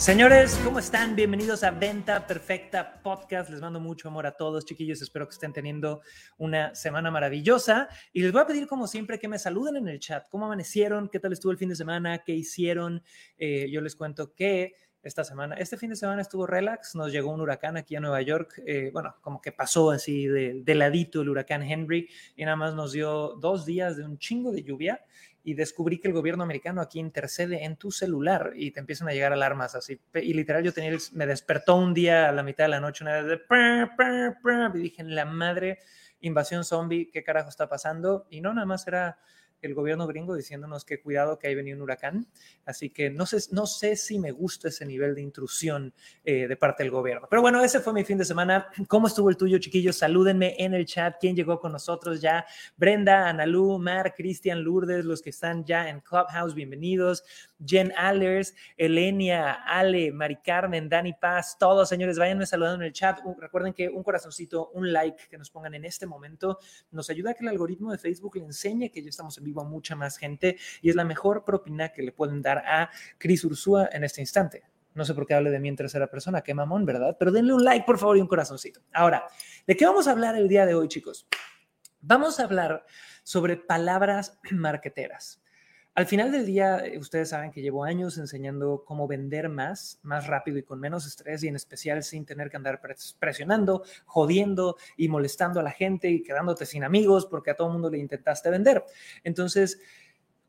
Señores, ¿cómo están? Bienvenidos a Venta Perfecta Podcast. Les mando mucho amor a todos, chiquillos. Espero que estén teniendo una semana maravillosa. Y les voy a pedir, como siempre, que me saluden en el chat. ¿Cómo amanecieron? ¿Qué tal estuvo el fin de semana? ¿Qué hicieron? Eh, yo les cuento que esta semana, este fin de semana estuvo relax. Nos llegó un huracán aquí a Nueva York. Eh, bueno, como que pasó así de, de ladito el huracán Henry y nada más nos dio dos días de un chingo de lluvia y descubrí que el gobierno americano aquí intercede en tu celular y te empiezan a llegar alarmas así. Y literal yo tenía, me despertó un día a la mitad de la noche una vez de... Y dije, la madre, invasión zombie, ¿qué carajo está pasando? Y no, nada más era el gobierno gringo diciéndonos que cuidado que ahí venía un huracán. Así que no sé, no sé si me gusta ese nivel de intrusión eh, de parte del gobierno. Pero bueno, ese fue mi fin de semana. ¿Cómo estuvo el tuyo, chiquillos? Salúdenme en el chat. ¿Quién llegó con nosotros ya? Brenda, Analú, Mar, Cristian, Lourdes, los que están ya en Clubhouse, bienvenidos. Jen Allers, Elenia, Ale, Mari Carmen, Dani Paz, todos, señores, váyanme saludando en el chat. recuerden que un corazoncito, un like que nos pongan en este momento nos ayuda a que el algoritmo de Facebook le enseñe que ya estamos en vivo a mucha más gente y es la mejor propina que le pueden dar a Cris Ursúa en este instante. No sé por qué hable de mí en tercera persona, qué mamón, ¿verdad? Pero denle un like, por favor, y un corazoncito. Ahora, ¿de qué vamos a hablar el día de hoy, chicos? Vamos a hablar sobre palabras marqueteras. Al final del día, eh, ustedes saben que llevo años enseñando cómo vender más, más rápido y con menos estrés y en especial sin tener que andar presionando, jodiendo y molestando a la gente y quedándote sin amigos porque a todo el mundo le intentaste vender. Entonces,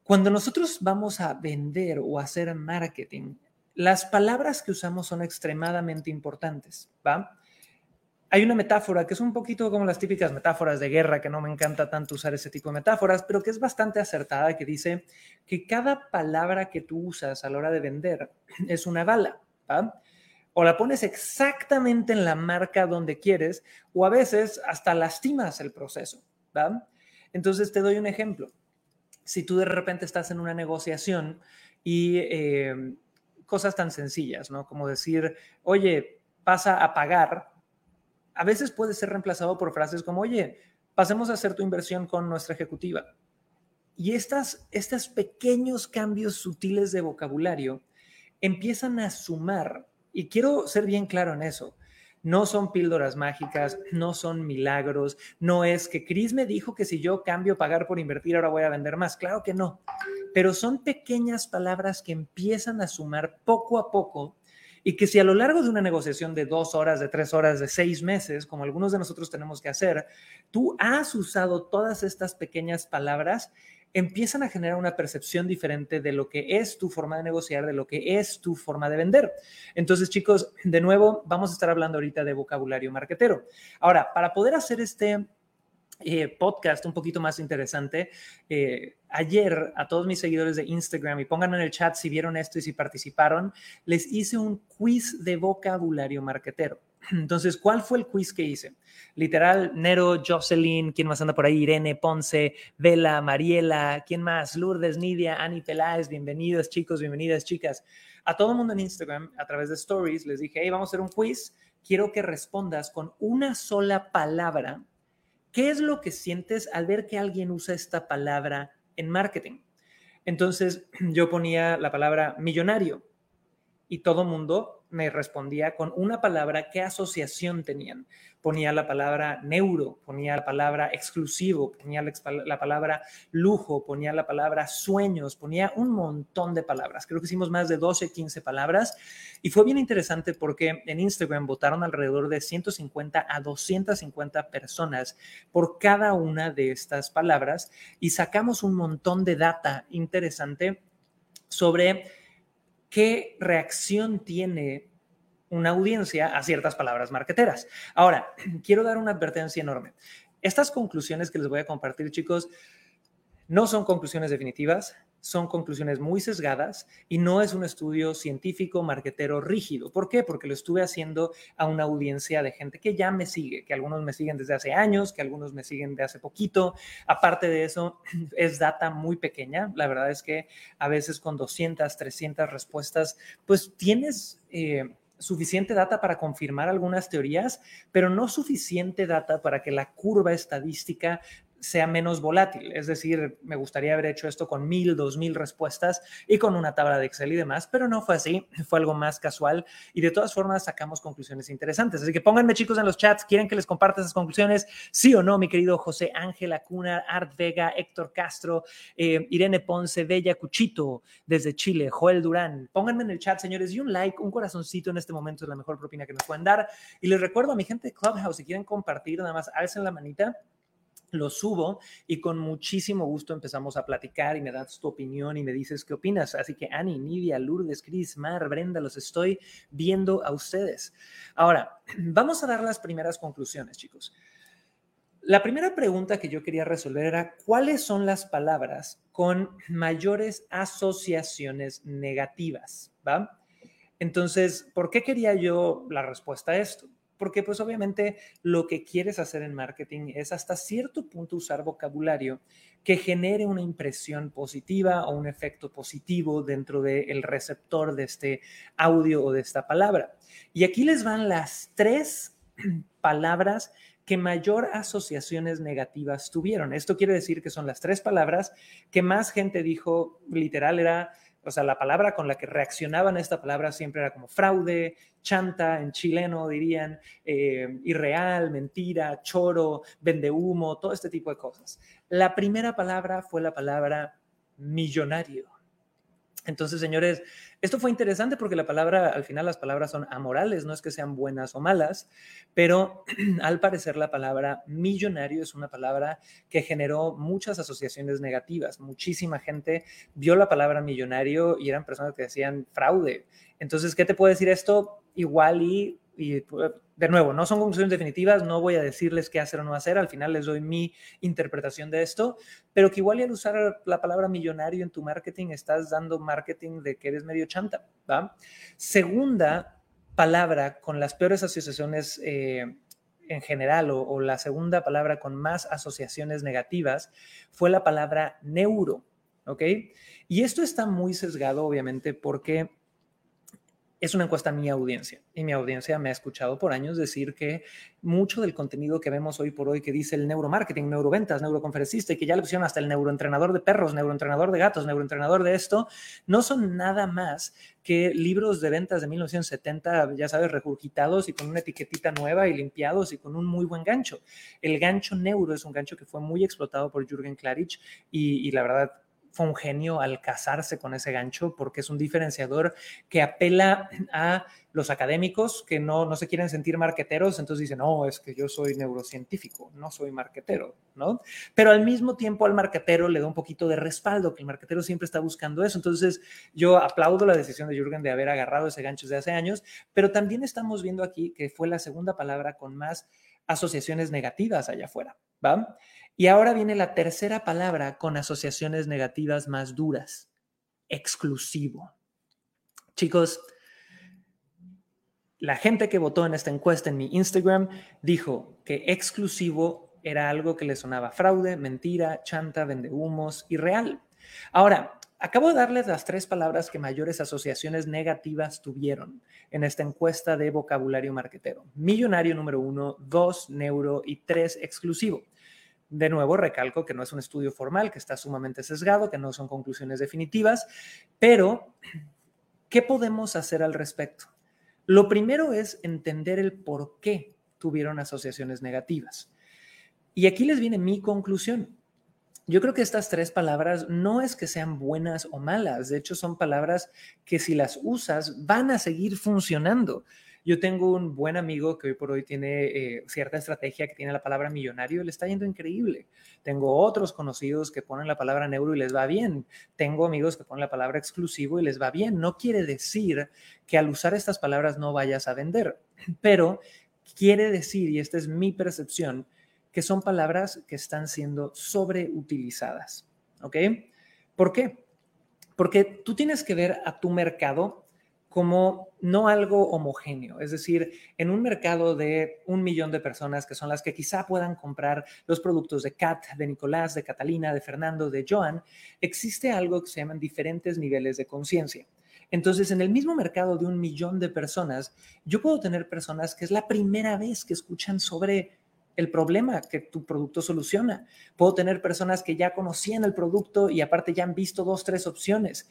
cuando nosotros vamos a vender o hacer marketing, las palabras que usamos son extremadamente importantes, ¿va? Hay una metáfora que es un poquito como las típicas metáforas de guerra, que no me encanta tanto usar ese tipo de metáforas, pero que es bastante acertada, que dice que cada palabra que tú usas a la hora de vender es una bala, O la pones exactamente en la marca donde quieres, o a veces hasta lastimas el proceso, Entonces te doy un ejemplo. Si tú de repente estás en una negociación y eh, cosas tan sencillas, ¿no? Como decir, oye, pasa a pagar a veces puede ser reemplazado por frases como, oye, pasemos a hacer tu inversión con nuestra ejecutiva. Y estas, estos pequeños cambios sutiles de vocabulario empiezan a sumar, y quiero ser bien claro en eso, no son píldoras mágicas, no son milagros, no es que Chris me dijo que si yo cambio pagar por invertir ahora voy a vender más, claro que no, pero son pequeñas palabras que empiezan a sumar poco a poco y que si a lo largo de una negociación de dos horas, de tres horas, de seis meses, como algunos de nosotros tenemos que hacer, tú has usado todas estas pequeñas palabras, empiezan a generar una percepción diferente de lo que es tu forma de negociar, de lo que es tu forma de vender. Entonces, chicos, de nuevo, vamos a estar hablando ahorita de vocabulario marquetero. Ahora, para poder hacer este eh, podcast un poquito más interesante. Eh, ayer a todos mis seguidores de Instagram y pongan en el chat si vieron esto y si participaron, les hice un quiz de vocabulario marquetero. Entonces, ¿cuál fue el quiz que hice? Literal, Nero, Jocelyn, ¿quién más anda por ahí? Irene, Ponce, Vela, Mariela, ¿quién más? Lourdes, Nidia, Ani Peláez, bienvenidos chicos, bienvenidas chicas. A todo el mundo en Instagram, a través de stories, les dije, hey, vamos a hacer un quiz. Quiero que respondas con una sola palabra ¿Qué es lo que sientes al ver que alguien usa esta palabra en marketing? Entonces yo ponía la palabra millonario y todo mundo me respondía con una palabra, qué asociación tenían. Ponía la palabra neuro, ponía la palabra exclusivo, ponía la palabra lujo, ponía la palabra sueños, ponía un montón de palabras. Creo que hicimos más de 12, 15 palabras y fue bien interesante porque en Instagram votaron alrededor de 150 a 250 personas por cada una de estas palabras y sacamos un montón de data interesante sobre qué reacción tiene una audiencia a ciertas palabras marqueteras. Ahora, quiero dar una advertencia enorme. Estas conclusiones que les voy a compartir, chicos, no son conclusiones definitivas, son conclusiones muy sesgadas y no es un estudio científico, marquetero rígido. ¿Por qué? Porque lo estuve haciendo a una audiencia de gente que ya me sigue, que algunos me siguen desde hace años, que algunos me siguen de hace poquito. Aparte de eso, es data muy pequeña. La verdad es que a veces con 200, 300 respuestas, pues tienes... Eh, suficiente data para confirmar algunas teorías, pero no suficiente data para que la curva estadística sea menos volátil. Es decir, me gustaría haber hecho esto con mil, dos mil respuestas y con una tabla de Excel y demás, pero no fue así, fue algo más casual y de todas formas sacamos conclusiones interesantes. Así que pónganme chicos en los chats, ¿quieren que les comparta esas conclusiones? Sí o no, mi querido José Ángel Acuna, Art Vega, Héctor Castro, eh, Irene Ponce, Bella Cuchito desde Chile, Joel Durán. Pónganme en el chat, señores, y un like, un corazoncito en este momento es la mejor propina que nos pueden dar. Y les recuerdo a mi gente de Clubhouse, si quieren compartir, nada más alcen la manita lo subo y con muchísimo gusto empezamos a platicar y me das tu opinión y me dices qué opinas. Así que Ani, Nidia, Lourdes, Cris, Mar, Brenda, los estoy viendo a ustedes. Ahora, vamos a dar las primeras conclusiones, chicos. La primera pregunta que yo quería resolver era, ¿cuáles son las palabras con mayores asociaciones negativas? ¿Va? Entonces, ¿por qué quería yo la respuesta a esto? Porque pues obviamente lo que quieres hacer en marketing es hasta cierto punto usar vocabulario que genere una impresión positiva o un efecto positivo dentro del receptor de este audio o de esta palabra. Y aquí les van las tres palabras que mayor asociaciones negativas tuvieron. Esto quiere decir que son las tres palabras que más gente dijo, literal, era o sea, la palabra con la que reaccionaban a esta palabra siempre era como fraude, chanta, en chileno dirían, eh, irreal, mentira, choro, vende humo, todo este tipo de cosas. La primera palabra fue la palabra millonario. Entonces, señores, esto fue interesante porque la palabra, al final las palabras son amorales, no es que sean buenas o malas, pero al parecer la palabra millonario es una palabra que generó muchas asociaciones negativas. Muchísima gente vio la palabra millonario y eran personas que decían fraude. Entonces, ¿qué te puede decir esto? Igual y y pues, de nuevo, no son conclusiones definitivas, no voy a decirles qué hacer o no hacer, al final les doy mi interpretación de esto, pero que igual al usar la palabra millonario en tu marketing estás dando marketing de que eres medio chanta, ¿va? Segunda palabra con las peores asociaciones eh, en general o, o la segunda palabra con más asociaciones negativas fue la palabra neuro, ¿ok? Y esto está muy sesgado, obviamente, porque es una encuesta a mi audiencia y mi audiencia me ha escuchado por años decir que mucho del contenido que vemos hoy por hoy que dice el neuromarketing, neuroventas, neuroconferencista y que ya le pusieron hasta el neuroentrenador de perros, neuroentrenador de gatos, neuroentrenador de esto, no son nada más que libros de ventas de 1970, ya sabes, regurgitados y con una etiquetita nueva y limpiados y con un muy buen gancho. El gancho neuro es un gancho que fue muy explotado por Jürgen Klarich y, y la verdad fue un genio al casarse con ese gancho porque es un diferenciador que apela a los académicos que no, no se quieren sentir marqueteros, entonces dicen, no, es que yo soy neurocientífico, no soy marquetero, ¿no? Pero al mismo tiempo al marquetero le da un poquito de respaldo, que el marquetero siempre está buscando eso. Entonces yo aplaudo la decisión de Jürgen de haber agarrado ese gancho desde hace años, pero también estamos viendo aquí que fue la segunda palabra con más asociaciones negativas allá afuera, ¿va? Y ahora viene la tercera palabra con asociaciones negativas más duras, exclusivo. Chicos, la gente que votó en esta encuesta en mi Instagram dijo que exclusivo era algo que le sonaba fraude, mentira, chanta, vendehumos y real. Ahora, acabo de darles las tres palabras que mayores asociaciones negativas tuvieron en esta encuesta de vocabulario marquetero. Millonario número uno, dos, neuro y tres, exclusivo. De nuevo, recalco que no es un estudio formal, que está sumamente sesgado, que no son conclusiones definitivas, pero ¿qué podemos hacer al respecto? Lo primero es entender el por qué tuvieron asociaciones negativas. Y aquí les viene mi conclusión. Yo creo que estas tres palabras no es que sean buenas o malas, de hecho son palabras que si las usas van a seguir funcionando. Yo tengo un buen amigo que hoy por hoy tiene eh, cierta estrategia que tiene la palabra millonario le está yendo increíble. Tengo otros conocidos que ponen la palabra neuro y les va bien. Tengo amigos que ponen la palabra exclusivo y les va bien. No quiere decir que al usar estas palabras no vayas a vender, pero quiere decir, y esta es mi percepción, que son palabras que están siendo sobreutilizadas. ¿Ok? ¿Por qué? Porque tú tienes que ver a tu mercado como no algo homogéneo, es decir, en un mercado de un millón de personas que son las que quizá puedan comprar los productos de Kat, de Nicolás, de Catalina, de Fernando, de Joan, existe algo que se llaman diferentes niveles de conciencia. Entonces, en el mismo mercado de un millón de personas, yo puedo tener personas que es la primera vez que escuchan sobre el problema que tu producto soluciona. Puedo tener personas que ya conocían el producto y aparte ya han visto dos, tres opciones.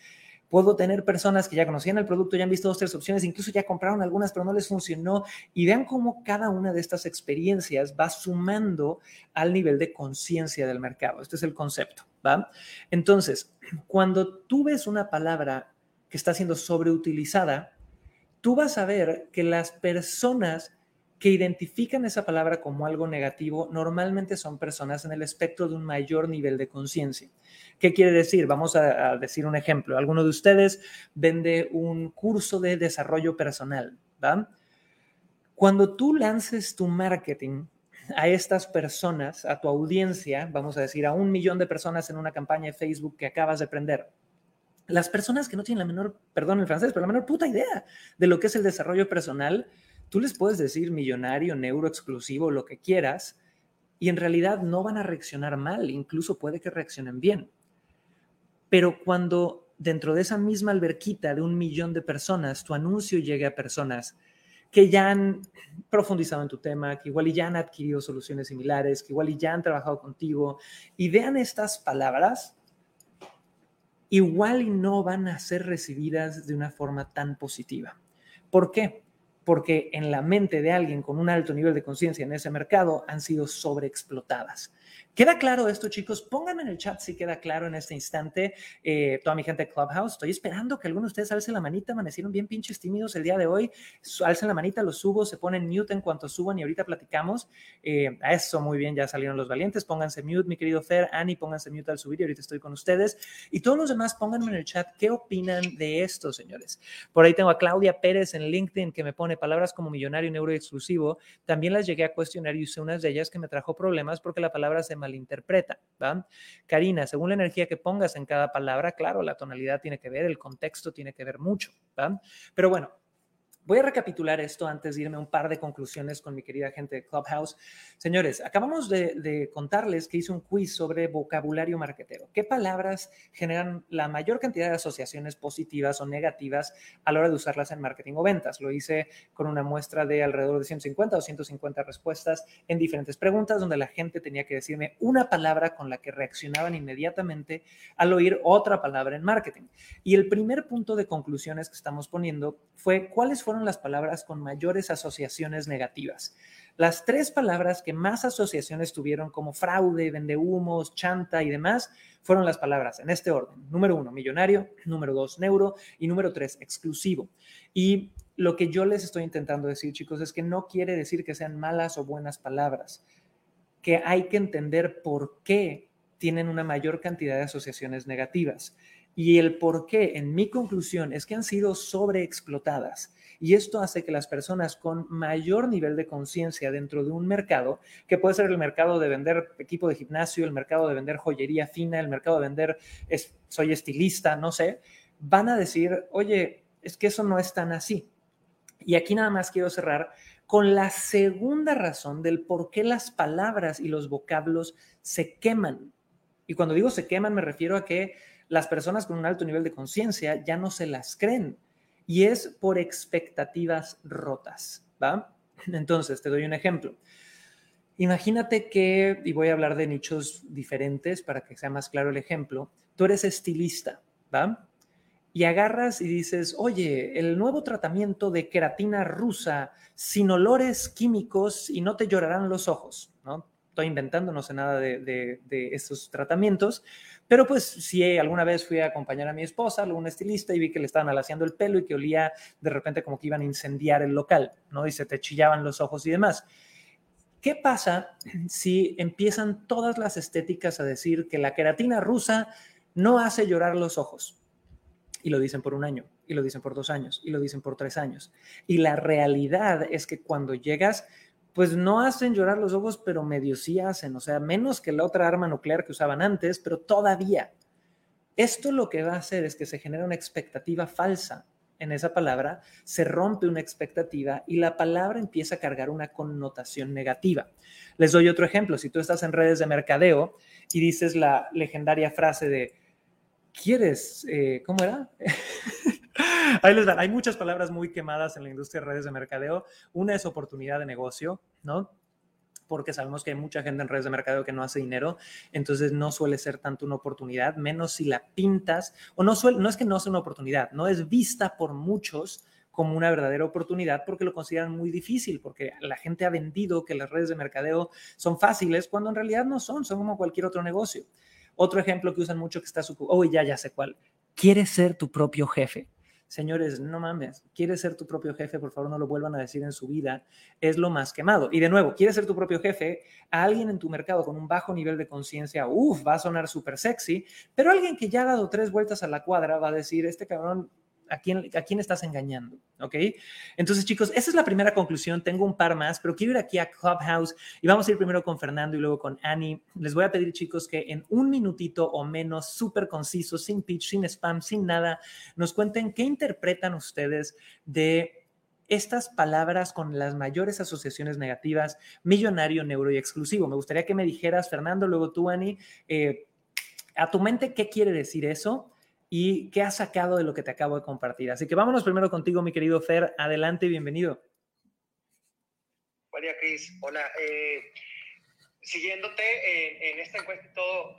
Puedo tener personas que ya conocían el producto, ya han visto dos, tres opciones, incluso ya compraron algunas, pero no les funcionó. Y vean cómo cada una de estas experiencias va sumando al nivel de conciencia del mercado. Este es el concepto, ¿va? Entonces, cuando tú ves una palabra que está siendo sobreutilizada, tú vas a ver que las personas que identifican esa palabra como algo negativo normalmente son personas en el espectro de un mayor nivel de conciencia. ¿Qué quiere decir? Vamos a, decir un ejemplo. Alguno de ustedes vende un curso de desarrollo personal. Cuando tú lances tu marketing a estas personas, a tu audiencia, vamos a decir a un millón de personas en una campaña de Facebook que acabas de prender, las personas que no tienen la menor, perdón el francés, pero la menor puta idea de lo que es el desarrollo personal, tú les puedes decir millonario, neuro exclusivo, lo que quieras, y en realidad no van a reaccionar mal, incluso puede que reaccionen bien. Pero cuando dentro de esa misma alberquita de un millón de personas, tu anuncio llegue a personas que ya han profundizado en tu tema, que igual y ya han adquirido soluciones similares, que igual y ya han trabajado contigo, y vean estas palabras, igual y no van a ser recibidas de una forma tan positiva. ¿Por qué? Porque en la mente de alguien con un alto nivel de conciencia en ese mercado han sido sobreexplotadas. ¿Queda claro esto, chicos? Pónganme en el chat si queda claro en este instante. Eh, toda mi gente de Clubhouse, estoy esperando que algunos de ustedes alcen la manita. Amanecieron bien pinches tímidos el día de hoy. Alcen la manita, los subo, se ponen mute en cuanto suban y ahorita platicamos. Eh, a eso, muy bien, ya salieron los valientes. Pónganse mute, mi querido Fer, Annie, pónganse mute al subir y ahorita estoy con ustedes. Y todos los demás, pónganme en el chat qué opinan de esto, señores. Por ahí tengo a Claudia Pérez en LinkedIn que me pone palabras como millonario y exclusivo. También las llegué a cuestionar y usé unas de ellas que me trajo problemas porque la palabra se malinterpreta. ¿va? Karina, según la energía que pongas en cada palabra, claro, la tonalidad tiene que ver, el contexto tiene que ver mucho. ¿va? Pero bueno, Voy a recapitular esto antes de irme a un par de conclusiones con mi querida gente de Clubhouse. Señores, acabamos de, contarles que hice un quiz sobre vocabulario marketero. ¿Qué palabras generan la mayor cantidad de asociaciones positivas o negativas a la hora de usarlas en marketing o ventas? Lo hice con una muestra de alrededor de 150 o 150 respuestas en diferentes preguntas donde la gente tenía que decirme una palabra con la que reaccionaban inmediatamente al oír otra palabra en marketing. Y el primer punto de conclusiones que estamos poniendo fue cuáles fueron las palabras con mayores asociaciones negativas. Las tres palabras que más asociaciones tuvieron como fraude, vendehumos, chanta y demás fueron las palabras en este orden. Número uno, millonario. Número dos, neuro. Y número tres, exclusivo. Y lo que yo les estoy intentando decir, chicos, es que no quiere decir que sean malas o buenas palabras, que hay que entender por qué tienen una mayor cantidad de asociaciones negativas. Y el por qué, en mi conclusión, es que han sido sobreexplotadas. Y esto hace que las personas con mayor nivel de conciencia dentro de un mercado, que puede ser el mercado de vender equipo de gimnasio, el mercado de vender joyería fina, el mercado de vender soy estilista, no sé, van a decir, oye, es que eso no es tan así. Y aquí nada más quiero cerrar con la segunda razón del por qué las palabras y los vocablos se queman. Y cuando digo se queman me refiero a que las personas con un alto nivel de conciencia ya no se las creen y es por expectativas rotas, ¿va? Entonces, te doy un ejemplo. Imagínate que, y voy a hablar de nichos diferentes para que sea más claro el ejemplo, tú eres estilista, ¿va? Y agarras y dices, oye, el nuevo tratamiento de queratina rusa sin olores químicos y no te llorarán los ojos, ¿no? Estoy inventando, no sé nada de, de, de estos tratamientos, pero pues si alguna vez fui a acompañar a mi esposa, a un estilista, y vi que le estaban alaciando el pelo y que olía de repente como que iban a incendiar el local, ¿no? Y se te chillaban los ojos y demás. ¿Qué pasa si empiezan todas las estéticas a decir que la queratina rusa no hace llorar los ojos? Y lo dicen por un año, y lo dicen por dos años, y lo dicen por tres años. Y la realidad es que cuando llegas pues no hacen llorar los ojos, pero medio sí hacen, o sea, menos que la otra arma nuclear que usaban antes, pero todavía. Esto lo que va a hacer es que se genera una expectativa falsa en esa palabra, se rompe una expectativa y la palabra empieza a cargar una connotación negativa. Les doy otro ejemplo. Si tú estás en redes de mercadeo y dices la legendaria frase de, ¿quieres? Eh, ¿Cómo era? Ahí les dan. Hay muchas palabras muy quemadas en la industria de redes de mercadeo. Una es oportunidad de negocio, ¿no? porque sabemos que hay mucha gente en redes de mercadeo que no hace dinero, entonces no suele ser tanto una oportunidad, menos si la pintas, o no, suele, no es que no sea una oportunidad, no es vista por muchos como una verdadera oportunidad porque lo consideran muy difícil, porque la gente ha vendido que las redes de mercadeo son fáciles cuando en realidad no son, son como cualquier otro negocio. Otro ejemplo que usan mucho que está su... Oh, ya, ya sé cuál. Quieres ser tu propio jefe. Señores, no mames, quieres ser tu propio jefe, por favor no lo vuelvan a decir en su vida, es lo más quemado. Y de nuevo, quieres ser tu propio jefe, a alguien en tu mercado con un bajo nivel de conciencia, uff, va a sonar súper sexy, pero alguien que ya ha dado tres vueltas a la cuadra va a decir, este cabrón ¿A quién, ¿A quién estás engañando? ¿Ok? Entonces, chicos, esa es la primera conclusión. Tengo un par más, pero quiero ir aquí a Clubhouse y vamos a ir primero con Fernando y luego con Annie. Les voy a pedir, chicos, que en un minutito o menos, súper conciso, sin pitch, sin spam, sin nada, nos cuenten qué interpretan ustedes de estas palabras con las mayores asociaciones negativas, millonario, neuro y exclusivo. Me gustaría que me dijeras, Fernando, luego tú, Annie, eh, a tu mente, ¿qué quiere decir eso? Y qué has sacado de lo que te acabo de compartir. Así que vámonos primero contigo, mi querido Fer. Adelante y bienvenido. Día, Cris. Hola. Eh, siguiéndote en, esta encuesta y todo,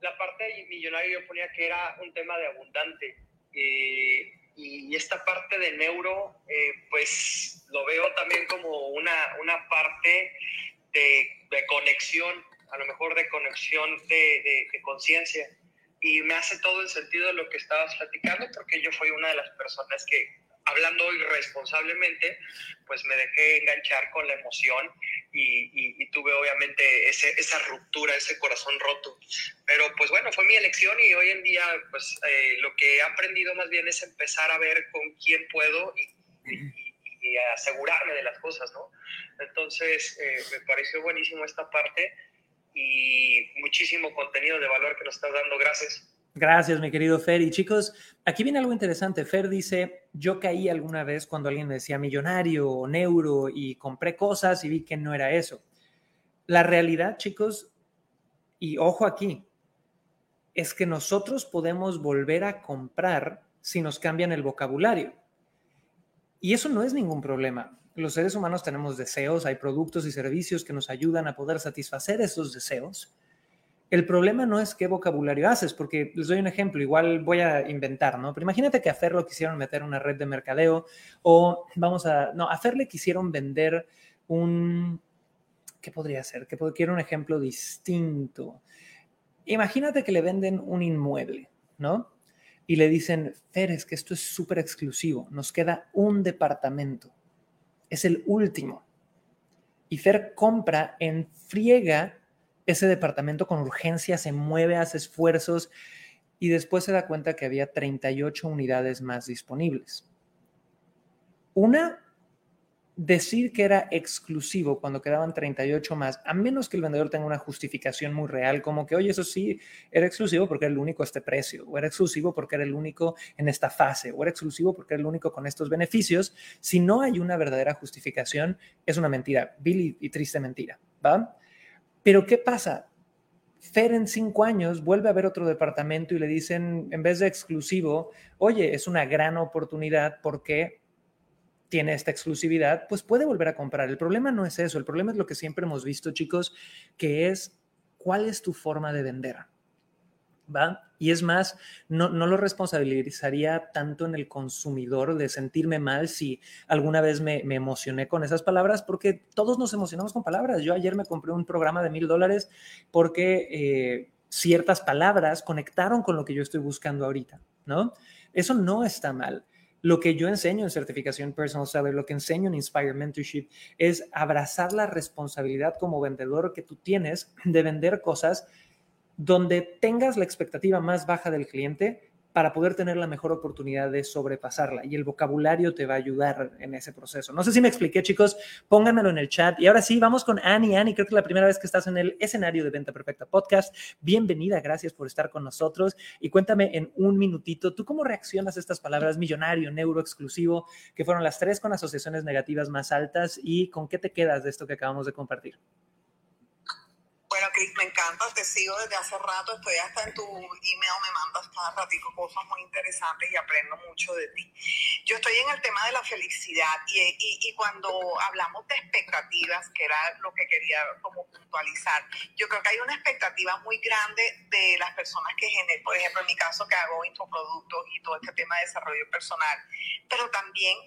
la parte de millonario yo ponía que era un tema de abundante. Eh, y esta parte de neuro, eh, pues lo veo también como una, una parte de, de conexión, a lo mejor de conexión de, de conciencia y me hace todo el sentido de lo que estabas platicando, porque yo fui una de las personas que, hablando irresponsablemente, pues me dejé enganchar con la emoción y, tuve obviamente ese, esa ruptura, ese corazón roto. Pero pues bueno, fue mi elección y hoy en día pues eh, lo que he aprendido más bien es empezar a ver con quién puedo y, asegurarme de las cosas, ¿no? Entonces eh, me pareció buenísimo esta parte y muchísimo contenido de valor que nos estás dando. Gracias. Gracias, mi querido Fer. Y chicos, aquí viene algo interesante. Fer dice, yo caí alguna vez cuando alguien me decía millonario o neuro y compré cosas y vi que no era eso. La realidad, chicos, y ojo aquí, es que nosotros podemos volver a comprar si nos cambian el vocabulario. Y eso no es ningún problema los seres humanos tenemos deseos, hay productos y servicios que nos ayudan a poder satisfacer esos deseos. El problema no es qué vocabulario haces, porque les doy un ejemplo, igual voy a inventar, ¿no? Pero imagínate que a Fer lo quisieron meter una red de mercadeo o vamos a, no, a Fer le quisieron vender un, ¿qué podría ser? Que quiero un ejemplo distinto. Imagínate que le venden un inmueble, ¿no? Y le dicen, Fer, es que esto es súper exclusivo, nos queda un departamento es el último. Y Fer compra en friega ese departamento con urgencia, se mueve, hace esfuerzos y después se da cuenta que había 38 unidades más disponibles. Una decir que era exclusivo cuando quedaban 38 más, a menos que el vendedor tenga una justificación muy real, como que, oye, eso sí, era exclusivo porque era el único a este precio, o era exclusivo porque era el único en esta fase, o era exclusivo porque era el único con estos beneficios, si no hay una verdadera justificación, es una mentira, vil y, triste mentira, ¿va? Pero ¿qué pasa? Fer en cinco años vuelve a ver otro departamento y le dicen, en vez de exclusivo, oye, es una gran oportunidad porque tiene esta exclusividad, pues puede volver a comprar. El problema no es eso, el problema es lo que siempre hemos visto, chicos, que es cuál es tu forma de vender. ¿Va? Y es más, no, no lo responsabilizaría tanto en el consumidor de sentirme mal si alguna vez me, emocioné con esas palabras, porque todos nos emocionamos con palabras. Yo ayer me compré un programa de mil dólares porque eh, ciertas palabras conectaron con lo que yo estoy buscando ahorita, ¿no? Eso no está mal. Lo que yo enseño en certificación personal seller, lo que enseño en Inspire Mentorship es abrazar la responsabilidad como vendedor que tú tienes de vender cosas donde tengas la expectativa más baja del cliente, para poder tener la mejor oportunidad de sobrepasarla. Y el vocabulario te va a ayudar en ese proceso. No sé si me expliqué, chicos, pónganmelo en el chat. Y ahora sí, vamos con Annie. Annie, creo que es la primera vez que estás en el escenario de Venta Perfecta Podcast. Bienvenida, gracias por estar con nosotros. Y cuéntame en un minutito, ¿tú cómo reaccionas a estas palabras millonario, neuro, exclusivo, que fueron las tres con asociaciones negativas más altas? ¿Y con qué te quedas de esto que acabamos de compartir? Bueno, Cris, me encanta, te sigo desde hace rato, estoy hasta en tu email, me mandas cada ratico cosas muy interesantes y aprendo mucho de ti. Yo estoy en el tema de la felicidad y, y, cuando hablamos de expectativas, que era lo que quería como puntualizar, yo creo que hay una expectativa muy grande de las personas que generan, por ejemplo, en mi caso que hago infoproductos y todo este tema de desarrollo personal, pero también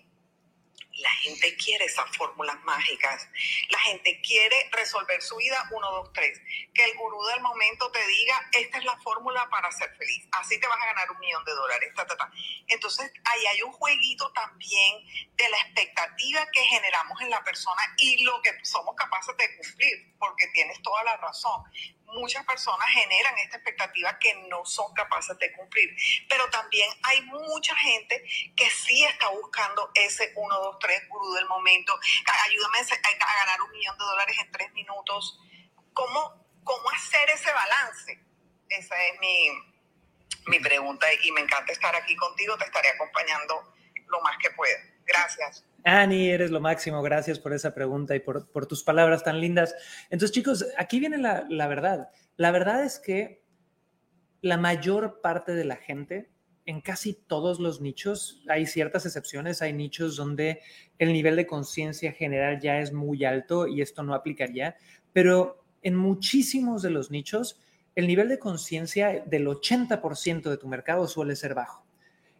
la gente quiere esas fórmulas mágicas. La gente quiere resolver su vida 1, 2, 3. Que el gurú del momento te diga, esta es la fórmula para ser feliz. Así te vas a ganar un millón de dólares. Entonces, ahí hay un jueguito también de la expectativa que generamos en la persona y lo que somos capaces de cumplir, porque tienes toda la razón muchas personas generan esta expectativa que no son capaces de cumplir. Pero también hay mucha gente que sí está buscando ese 1, 2, 3 gurú del momento. Ayúdame a ganar un millón de dólares en tres minutos. ¿Cómo, cómo hacer ese balance? Esa es mi, mi pregunta y me encanta estar aquí contigo. Te estaré acompañando lo más que pueda. Gracias. Ani, eres lo máximo. Gracias por esa pregunta y por, tus palabras tan lindas. Entonces, chicos, aquí viene la, la, verdad. La verdad es que la mayor parte de la gente, en casi todos los nichos, hay ciertas excepciones, hay nichos donde el nivel de conciencia general ya es muy alto y esto no aplicaría, pero en muchísimos de los nichos, el nivel de conciencia del 80% de tu mercado suele ser bajo.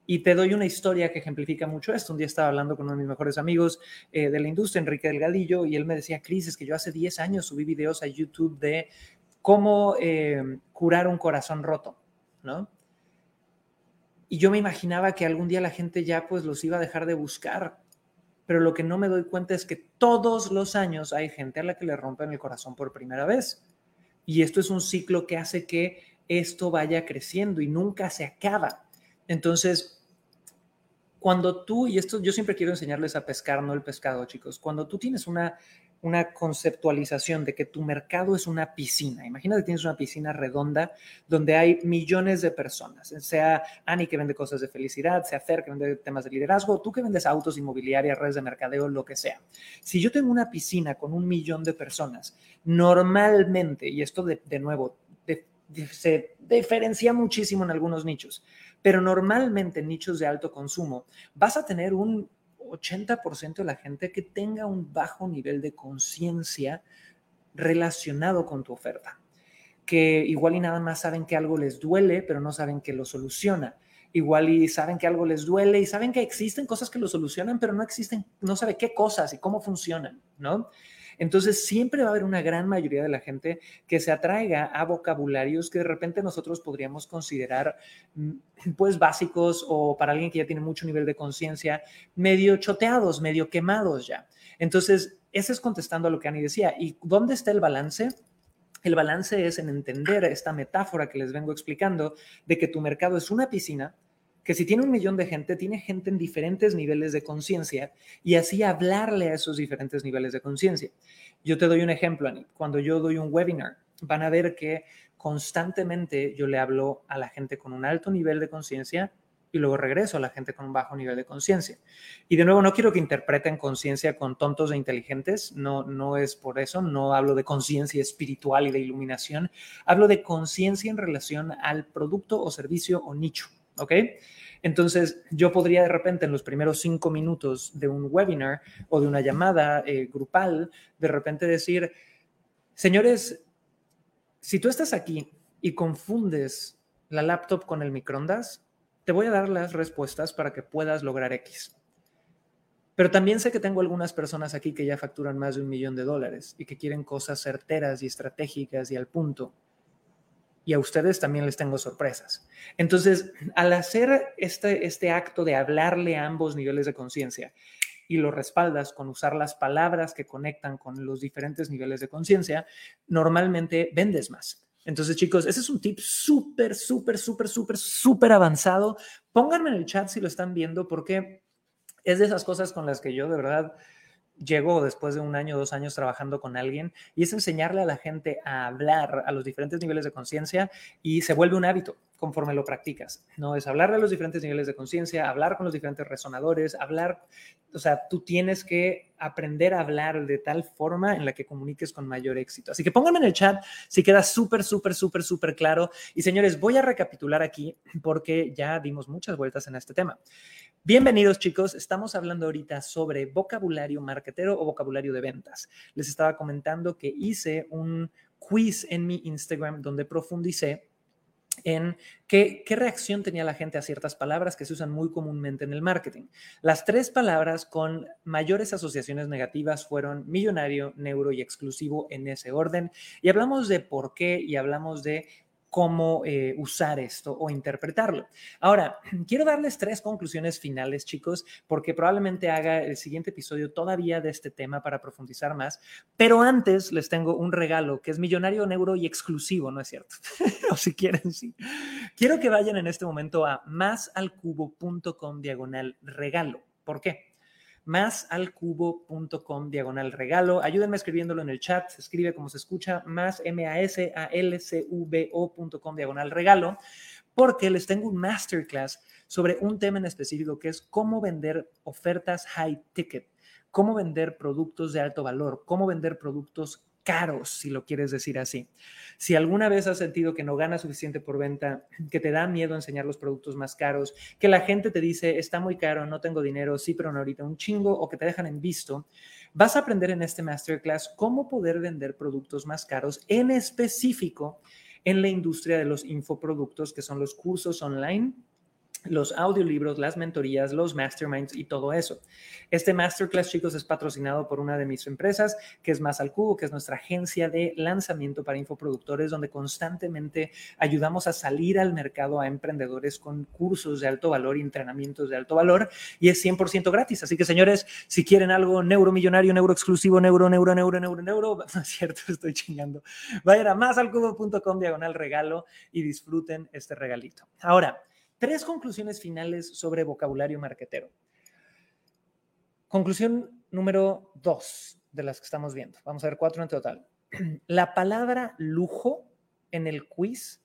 Y te doy una historia que ejemplifica mucho esto. Un día estaba hablando con uno de mis mejores amigos eh, de la industria, Enrique Delgadillo, y él me decía, Cris, es que yo hace 10 años subí videos a YouTube de cómo eh, curar un corazón roto, ¿no? Y yo me imaginaba que algún día la gente ya pues los iba a dejar de buscar, pero lo que no me doy cuenta es que todos los años hay gente a la que le rompen el corazón por primera vez. Y esto es un ciclo que hace que esto vaya creciendo y nunca se acaba. Entonces, cuando tú, y esto yo siempre quiero enseñarles a pescar, no el pescado, chicos, cuando tú tienes una, una conceptualización de que tu mercado es una piscina, imagínate que tienes una piscina redonda donde hay millones de personas, sea Ani que vende cosas de felicidad, sea Fer que vende temas de liderazgo, tú que vendes autos, inmobiliarias, redes de mercadeo, lo que sea. Si yo tengo una piscina con un millón de personas, normalmente, y esto de, de nuevo, se diferencia muchísimo en algunos nichos, pero normalmente en nichos de alto consumo vas a tener un 80% de la gente que tenga un bajo nivel de conciencia relacionado con tu oferta, que igual y nada más saben que algo les duele, pero no saben que lo soluciona. Igual y saben que algo les duele y saben que existen cosas que lo solucionan, pero no existen, no sabe qué cosas y cómo funcionan, ¿no? Entonces, siempre va a haber una gran mayoría de la gente que se atraiga a vocabularios que de repente nosotros podríamos considerar mm, pues básicos o para alguien que ya tiene mucho nivel de conciencia, medio choteados, medio quemados ya. Entonces, ese es contestando a lo que Ani decía. ¿Y dónde está el balance? El balance es en entender esta metáfora que les vengo explicando de que tu mercado es una piscina que si tiene un millón de gente, tiene gente en diferentes niveles de conciencia y así hablarle a esos diferentes niveles de conciencia. Yo te doy un ejemplo, Ani. Cuando yo doy un webinar, van a ver que constantemente yo le hablo a la gente con un alto nivel de conciencia y luego regreso a la gente con un bajo nivel de conciencia. Y de nuevo, no quiero que interpreten conciencia con tontos e inteligentes, no, no es por eso, no hablo de conciencia espiritual y de iluminación, hablo de conciencia en relación al producto o servicio o nicho. ¿Ok? Entonces, yo podría de repente en los primeros cinco minutos de un webinar o de una llamada eh, grupal, de repente decir, señores, si tú estás aquí y confundes la laptop con el microondas, te voy a dar las respuestas para que puedas lograr X. Pero también sé que tengo algunas personas aquí que ya facturan más de un millón de dólares y que quieren cosas certeras y estratégicas y al punto y a ustedes también les tengo sorpresas. Entonces, al hacer este, este acto de hablarle a ambos niveles de conciencia y lo respaldas con usar las palabras que conectan con los diferentes niveles de conciencia, normalmente vendes más. Entonces, chicos, ese es un tip súper, súper, súper, súper, súper avanzado. Pónganme en el chat si lo están viendo, porque es de esas cosas con las que yo de verdad llego después de un año, dos años trabajando con alguien y es enseñarle a la gente a hablar a los diferentes niveles de conciencia y se vuelve un hábito conforme lo practicas. No es hablarle a los diferentes niveles de conciencia, hablar con los diferentes resonadores, hablar, o sea, tú tienes que aprender a hablar de tal forma en la que comuniques con mayor éxito. Así que pónganme en el chat si queda súper, súper, súper, súper claro. Y señores, voy a recapitular aquí porque ya dimos muchas vueltas en este tema. Bienvenidos chicos, estamos hablando ahorita sobre vocabulario marketero o vocabulario de ventas. Les estaba comentando que hice un quiz en mi Instagram donde profundicé en qué, qué, reacción tenía la gente a ciertas palabras que se usan muy comúnmente en el marketing. Las tres palabras con mayores asociaciones negativas fueron millonario, neuro y exclusivo en ese orden. Y hablamos de por qué y hablamos de cómo eh, usar esto o interpretarlo. Ahora, quiero darles tres conclusiones finales, chicos, porque probablemente haga el siguiente episodio todavía de este tema para profundizar más, pero antes les tengo un regalo que es millonario, neuro y exclusivo, ¿no es cierto? o si quieren, sí. Quiero que vayan en este momento a másalcubo.com diagonal regalo. ¿Por qué? Más al cubo.com diagonal regalo. Ayúdenme escribiéndolo en el chat, se escribe como se escucha, más m a s a l c v o.com diagonal regalo, porque les tengo un masterclass sobre un tema en específico que es cómo vender ofertas high ticket, cómo vender productos de alto valor, cómo vender productos caros, si lo quieres decir así. Si alguna vez has sentido que no ganas suficiente por venta, que te da miedo enseñar los productos más caros, que la gente te dice, está muy caro, no tengo dinero, sí, pero no ahorita un chingo, o que te dejan en visto, vas a aprender en este masterclass cómo poder vender productos más caros, en específico en la industria de los infoproductos, que son los cursos online los audiolibros, las mentorías, los masterminds y todo eso. Este masterclass, chicos, es patrocinado por una de mis empresas, que es Más Cubo, que es nuestra agencia de lanzamiento para infoproductores, donde constantemente ayudamos a salir al mercado a emprendedores con cursos de alto valor y entrenamientos de alto valor, y es 100% gratis. Así que, señores, si quieren algo neuromillonario, neuro exclusivo, neuro, neuro, neuro, neuro, neuro, no es cierto, estoy chingando. Vayan a másalcubo.com diagonal regalo y disfruten este regalito. Ahora, Tres conclusiones finales sobre vocabulario marquetero. Conclusión número dos de las que estamos viendo. Vamos a ver cuatro en total. La palabra lujo en el quiz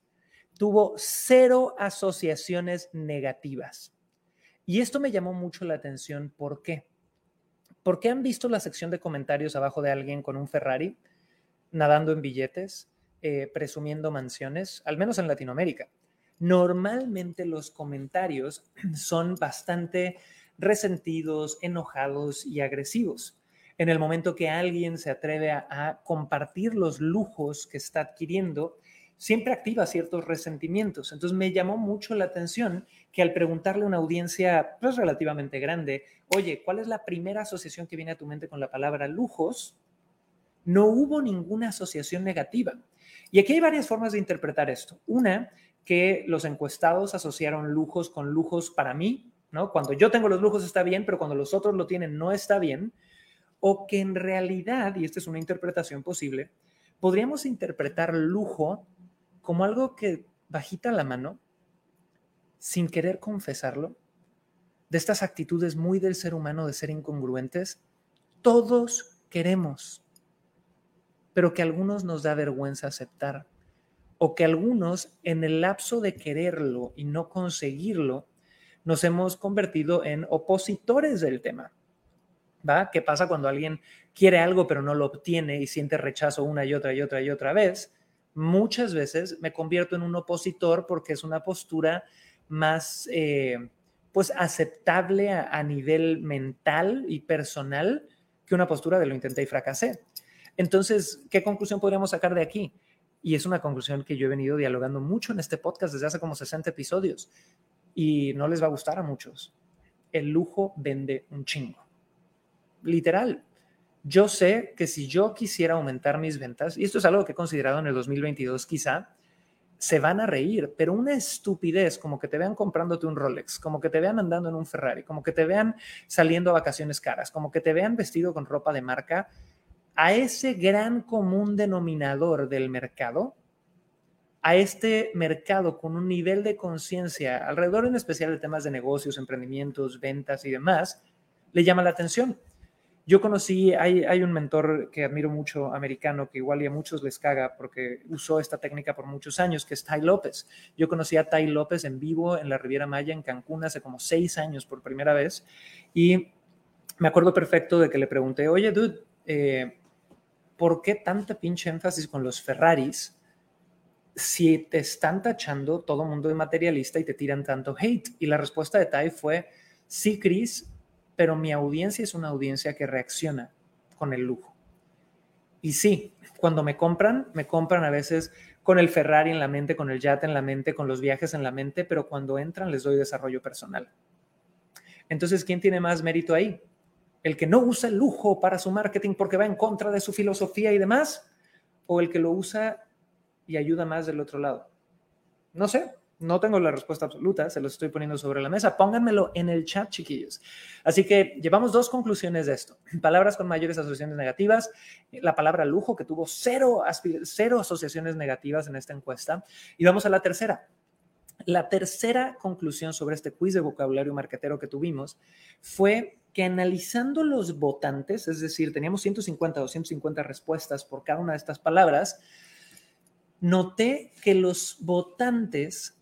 tuvo cero asociaciones negativas. Y esto me llamó mucho la atención. ¿Por qué? Porque han visto la sección de comentarios abajo de alguien con un Ferrari nadando en billetes, eh, presumiendo mansiones, al menos en Latinoamérica normalmente los comentarios son bastante resentidos, enojados y agresivos. En el momento que alguien se atreve a, compartir los lujos que está adquiriendo, siempre activa ciertos resentimientos. Entonces me llamó mucho la atención que al preguntarle a una audiencia pues, relativamente grande, oye, ¿cuál es la primera asociación que viene a tu mente con la palabra lujos? No hubo ninguna asociación negativa. Y aquí hay varias formas de interpretar esto. Una que los encuestados asociaron lujos con lujos para mí, ¿no? Cuando yo tengo los lujos está bien, pero cuando los otros lo tienen no está bien, o que en realidad, y esta es una interpretación posible, podríamos interpretar lujo como algo que bajita la mano, sin querer confesarlo, de estas actitudes muy del ser humano de ser incongruentes, todos queremos, pero que a algunos nos da vergüenza aceptar o que algunos en el lapso de quererlo y no conseguirlo, nos hemos convertido en opositores del tema. ¿Va? ¿Qué pasa cuando alguien quiere algo pero no lo obtiene y siente rechazo una y otra y otra y otra vez? Muchas veces me convierto en un opositor porque es una postura más eh, pues aceptable a, a nivel mental y personal que una postura de lo intenté y fracasé. Entonces, ¿qué conclusión podríamos sacar de aquí? Y es una conclusión que yo he venido dialogando mucho en este podcast desde hace como 60 episodios. Y no les va a gustar a muchos. El lujo vende un chingo. Literal. Yo sé que si yo quisiera aumentar mis ventas, y esto es algo que he considerado en el 2022 quizá, se van a reír, pero una estupidez como que te vean comprándote un Rolex, como que te vean andando en un Ferrari, como que te vean saliendo a vacaciones caras, como que te vean vestido con ropa de marca, a ese gran común denominador del mercado a este mercado con un nivel de conciencia alrededor en especial de temas de negocios, emprendimientos, ventas y demás, le llama la atención. Yo conocí, hay, hay, un mentor que admiro mucho, americano, que igual y a muchos les caga porque usó esta técnica por muchos años, que es Tai López. Yo conocí a Tai López en vivo en la Riviera Maya, en Cancún, hace como seis años por primera vez. Y me acuerdo perfecto de que le pregunté, oye, dude, eh, ¿por qué tanta pinche énfasis con los Ferraris si te están tachando todo mundo de materialista y te tiran tanto hate? Y la respuesta de Tai fue, sí, Chris, pero mi audiencia es una audiencia que reacciona con el lujo. Y sí, cuando me compran, me compran a veces con el Ferrari en la mente, con el yate en la mente, con los viajes en la mente, pero cuando entran les doy desarrollo personal. Entonces, ¿quién tiene más mérito ahí? ¿El que no usa el lujo para su marketing porque va en contra de su filosofía y demás? ¿O el que lo usa y ayuda más del otro lado? No sé, no tengo la respuesta absoluta, se lo estoy poniendo sobre la mesa. Pónganmelo en el chat, chiquillos. Así que llevamos dos conclusiones de esto. Palabras con mayores asociaciones negativas, la palabra lujo, que tuvo cero, cero asociaciones negativas en esta encuesta. Y vamos a la tercera. La tercera conclusión sobre este quiz de vocabulario marquetero que tuvimos fue que analizando los votantes, es decir, teníamos 150 o 250 respuestas por cada una de estas palabras, noté que los votantes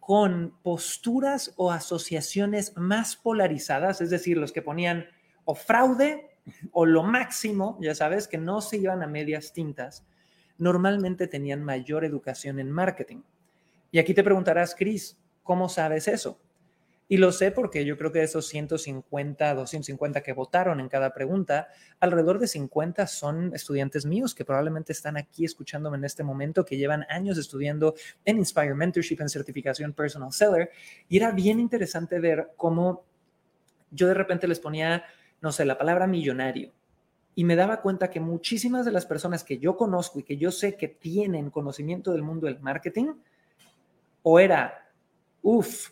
con posturas o asociaciones más polarizadas, es decir, los que ponían o fraude o lo máximo, ya sabes, que no se iban a medias tintas, normalmente tenían mayor educación en marketing. Y aquí te preguntarás, Cris, ¿cómo sabes eso? Y lo sé porque yo creo que de esos 150, 250 que votaron en cada pregunta, alrededor de 50 son estudiantes míos que probablemente están aquí escuchándome en este momento, que llevan años estudiando en Inspire Mentorship, en certificación Personal Seller. Y era bien interesante ver cómo yo de repente les ponía, no sé, la palabra millonario. Y me daba cuenta que muchísimas de las personas que yo conozco y que yo sé que tienen conocimiento del mundo del marketing, o era, uff,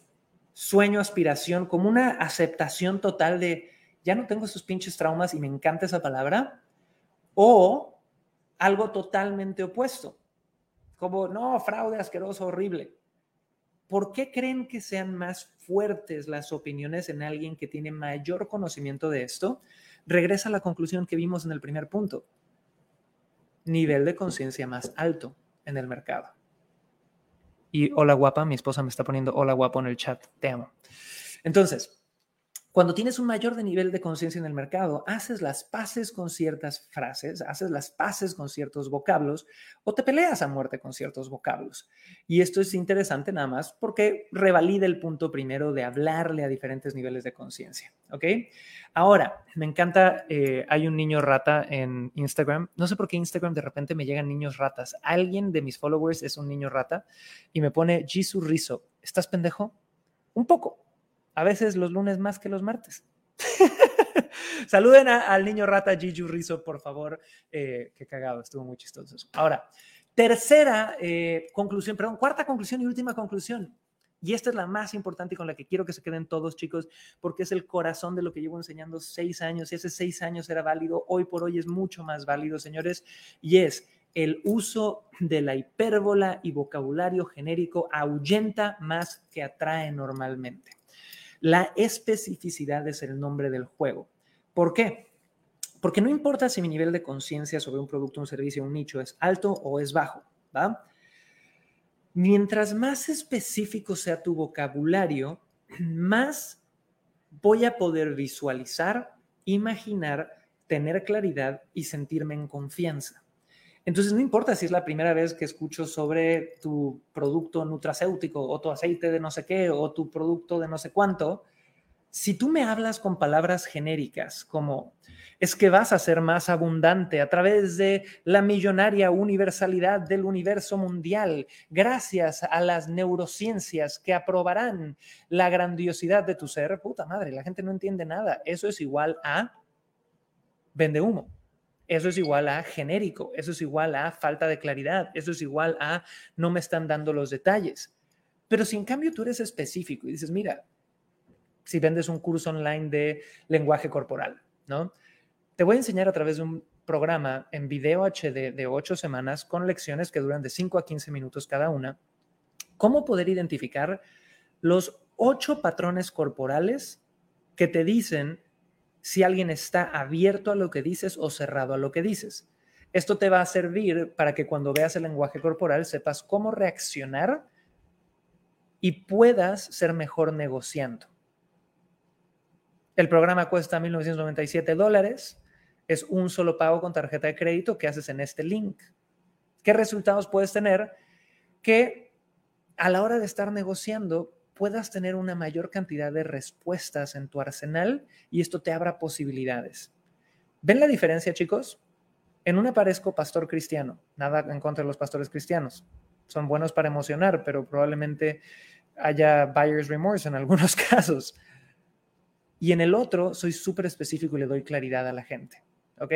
sueño, aspiración, como una aceptación total de, ya no tengo esos pinches traumas y me encanta esa palabra, o algo totalmente opuesto, como, no, fraude asqueroso, horrible. ¿Por qué creen que sean más fuertes las opiniones en alguien que tiene mayor conocimiento de esto? Regresa a la conclusión que vimos en el primer punto. Nivel de conciencia más alto en el mercado. Y hola guapa, mi esposa me está poniendo hola guapo en el chat, te amo. Entonces, cuando tienes un mayor nivel de conciencia en el mercado, haces las paces con ciertas frases, haces las paces con ciertos vocablos o te peleas a muerte con ciertos vocablos. Y esto es interesante nada más porque revalida el punto primero de hablarle a diferentes niveles de conciencia. ¿Ok? Ahora, me encanta, eh, hay un niño rata en Instagram. No sé por qué Instagram de repente me llegan niños ratas. Alguien de mis followers es un niño rata y me pone Jisoo Rizo. ¿Estás pendejo? Un poco a veces los lunes más que los martes. Saluden al niño rata Gigi Rizzo, por favor. Eh, qué cagado, estuvo muy chistoso Ahora, tercera eh, conclusión, perdón, cuarta conclusión y última conclusión. Y esta es la más importante y con la que quiero que se queden todos, chicos, porque es el corazón de lo que llevo enseñando seis años. Y hace seis años era válido, hoy por hoy es mucho más válido, señores. Y es el uso de la hipérbola y vocabulario genérico ahuyenta más que atrae normalmente. La especificidad es el nombre del juego. ¿Por qué? Porque no importa si mi nivel de conciencia sobre un producto, un servicio, un nicho es alto o es bajo. Mientras más específico sea tu vocabulario, más voy a poder visualizar, imaginar, tener claridad y sentirme en confianza. Entonces, no importa si es la primera vez que escucho sobre tu producto nutracéutico o tu aceite de no sé qué o tu producto de no sé cuánto, si tú me hablas con palabras genéricas como es que vas a ser más abundante a través de la millonaria universalidad del universo mundial, gracias a las neurociencias que aprobarán la grandiosidad de tu ser, puta madre, la gente no entiende nada. Eso es igual a vende humo. Eso es igual a genérico, eso es igual a falta de claridad, eso es igual a no me están dando los detalles. Pero si en cambio tú eres específico y dices, mira, si vendes un curso online de lenguaje corporal, ¿no? Te voy a enseñar a través de un programa en video HD de 8 semanas con lecciones que duran de 5 a 15 minutos cada una, cómo poder identificar los ocho patrones corporales que te dicen si alguien está abierto a lo que dices o cerrado a lo que dices. Esto te va a servir para que cuando veas el lenguaje corporal sepas cómo reaccionar y puedas ser mejor negociando. El programa cuesta 1.997 dólares. Es un solo pago con tarjeta de crédito que haces en este link. ¿Qué resultados puedes tener? Que a la hora de estar negociando puedas tener una mayor cantidad de respuestas en tu arsenal y esto te abra posibilidades. ¿Ven la diferencia, chicos? En una parezco pastor cristiano, nada en contra de los pastores cristianos. Son buenos para emocionar, pero probablemente haya buyer's remorse en algunos casos. Y en el otro soy súper específico y le doy claridad a la gente. ¿Ok?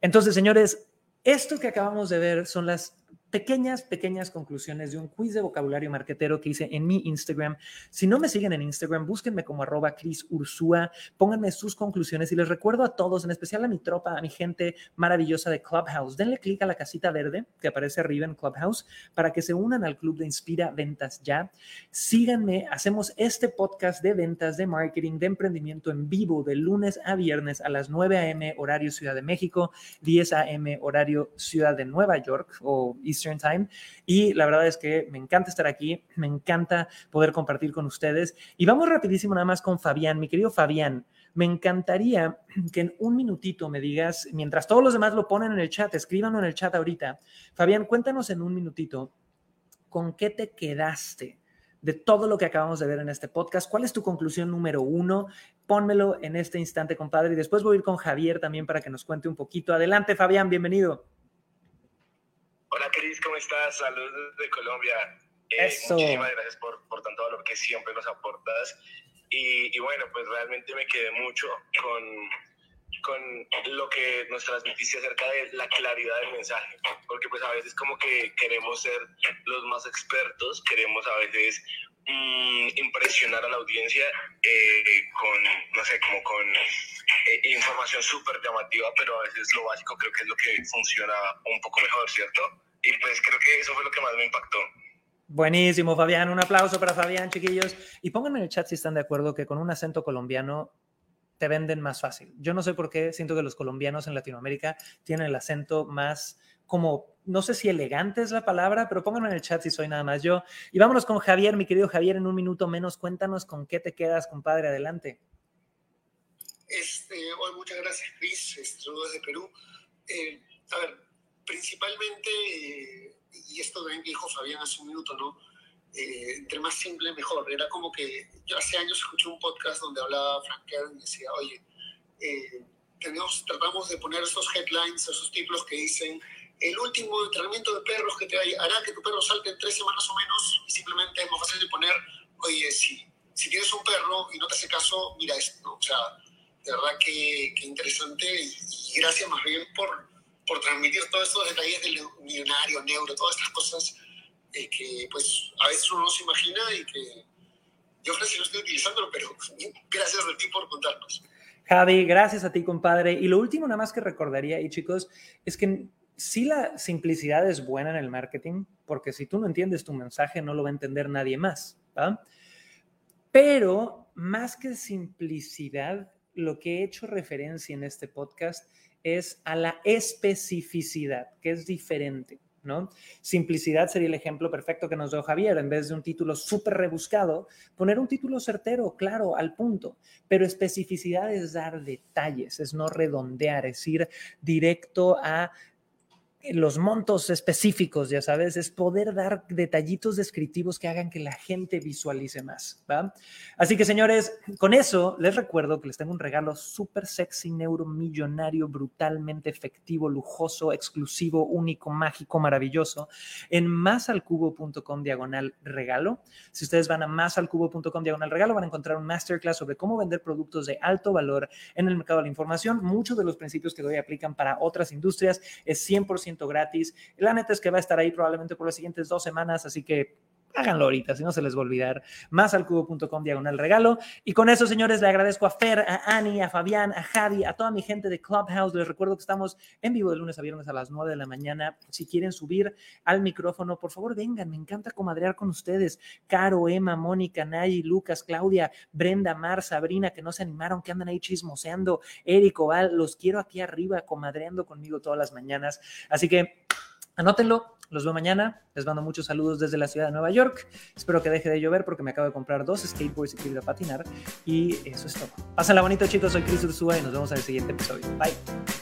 Entonces, señores, esto que acabamos de ver son las pequeñas, pequeñas conclusiones de un quiz de vocabulario marquetero que hice en mi Instagram. Si no me siguen en Instagram, búsquenme como arroba Cris Ursúa, pónganme sus conclusiones y les recuerdo a todos, en especial a mi tropa, a mi gente maravillosa de Clubhouse, denle clic a la casita verde que aparece arriba en Clubhouse para que se unan al club de Inspira Ventas Ya. Síganme, hacemos este podcast de ventas, de marketing, de emprendimiento en vivo de lunes a viernes a las 9 a.m. horario Ciudad de México, 10 a.m. horario Ciudad de Nueva York o Eastern Time. Y la verdad es que me encanta estar aquí, me encanta poder compartir con ustedes. Y vamos rapidísimo nada más con Fabián. Mi querido Fabián, me encantaría que en un minutito me digas, mientras todos los demás lo ponen en el chat, escríbanlo en el chat ahorita. Fabián, cuéntanos en un minutito con qué te quedaste de todo lo que acabamos de ver en este podcast. ¿Cuál es tu conclusión número uno? Pónmelo en este instante, compadre. Y después voy a ir con Javier también para que nos cuente un poquito. Adelante, Fabián, bienvenido. Cris, ¿cómo estás? Saludos desde Colombia. Eh, muchísimas gracias por, por tanto valor que siempre nos aportas. Y, y, bueno, pues realmente me quedé mucho con, con lo que nos transmitiste acerca de la claridad del mensaje. Porque pues a veces como que queremos ser los más expertos, queremos a veces mm, impresionar a la audiencia eh, con, no sé, como con eh, información súper llamativa, pero a veces lo básico creo que es lo que funciona un poco mejor, ¿cierto? Y pues creo que eso fue lo que más me impactó. Buenísimo, Fabián. Un aplauso para Fabián, chiquillos. Y pónganme en el chat si están de acuerdo que con un acento colombiano te venden más fácil. Yo no sé por qué siento que los colombianos en Latinoamérica tienen el acento más como, no sé si elegante es la palabra, pero pónganme en el chat si soy nada más yo. Y vámonos con Javier, mi querido Javier, en un minuto menos. Cuéntanos con qué te quedas, compadre. Adelante. Este, muchas gracias, Cris. Saludos desde Perú. Eh, a ver, principalmente, eh, y esto también dijo Fabián hace un minuto, ¿no? Eh, entre más simple, mejor. Era como que yo hace años escuché un podcast donde hablaba Frank Kern y decía, oye, tenemos, tratamos de poner esos headlines, esos títulos que dicen el último entrenamiento de perros que te hará que tu perro salte en tres semanas o menos y simplemente es más fácil de poner, oye, si, si tienes un perro y no te hace caso, mira esto, ¿no? O sea, de verdad que, que interesante y, gracias más bien por, por transmitir todos estos detalles del millonario, neuro, todas estas cosas eh, que pues a veces uno no se imagina y que yo creo que no estoy utilizándolo, pero gracias a ti por contarnos. Javi, gracias a ti, compadre. Y lo último nada más que recordaría, y chicos, es que sí la simplicidad es buena en el marketing, porque si tú no entiendes tu mensaje, no lo va a entender nadie más. Pero más que simplicidad, lo que he hecho referencia en este podcast es a la especificidad, que es diferente. ¿No? Simplicidad sería el ejemplo perfecto que nos dio Javier. En vez de un título súper rebuscado, poner un título certero, claro, al punto. Pero especificidad es dar detalles, es no redondear, es ir directo a los montos específicos, ya sabes, es poder dar detallitos descriptivos que hagan que la gente visualice más, ¿va? Así que, señores, con eso les recuerdo que les tengo un regalo súper sexy, neuromillonario, brutalmente efectivo, lujoso, exclusivo, único, mágico, maravilloso, en másalcubo.com diagonal regalo. Si ustedes van a másalcubo.com diagonal regalo, van a encontrar un masterclass sobre cómo vender productos de alto valor en el mercado de la información. Muchos de los principios que doy aplican para otras industrias. Es 100% gratis. La neta es que va a estar ahí probablemente por las siguientes dos semanas, así que háganlo ahorita, si no se les va a olvidar. Más al cubo.com diagonal regalo. Y con eso, señores, le agradezco a Fer, a Ani, a Fabián, a Javi, a toda mi gente de Clubhouse. Les recuerdo que estamos en vivo de lunes a viernes a las 9 de la mañana. Si quieren subir al micrófono, por favor, vengan. Me encanta comadrear con ustedes. Caro, Emma, Mónica, Nayi, Lucas, Claudia, Brenda, Mar, Sabrina, que no se animaron, que andan ahí chismoseando. Eric, Oval, los quiero aquí arriba comadreando conmigo todas las mañanas. Así que anótenlo, los veo mañana. Les mando muchos saludos desde la ciudad de Nueva York. Espero que deje de llover porque me acabo de comprar dos skateboards y quiero patinar. Y eso es todo. Pásenla bonito, chicos. Soy Chris Ursúa y nos vemos en el siguiente episodio. Bye.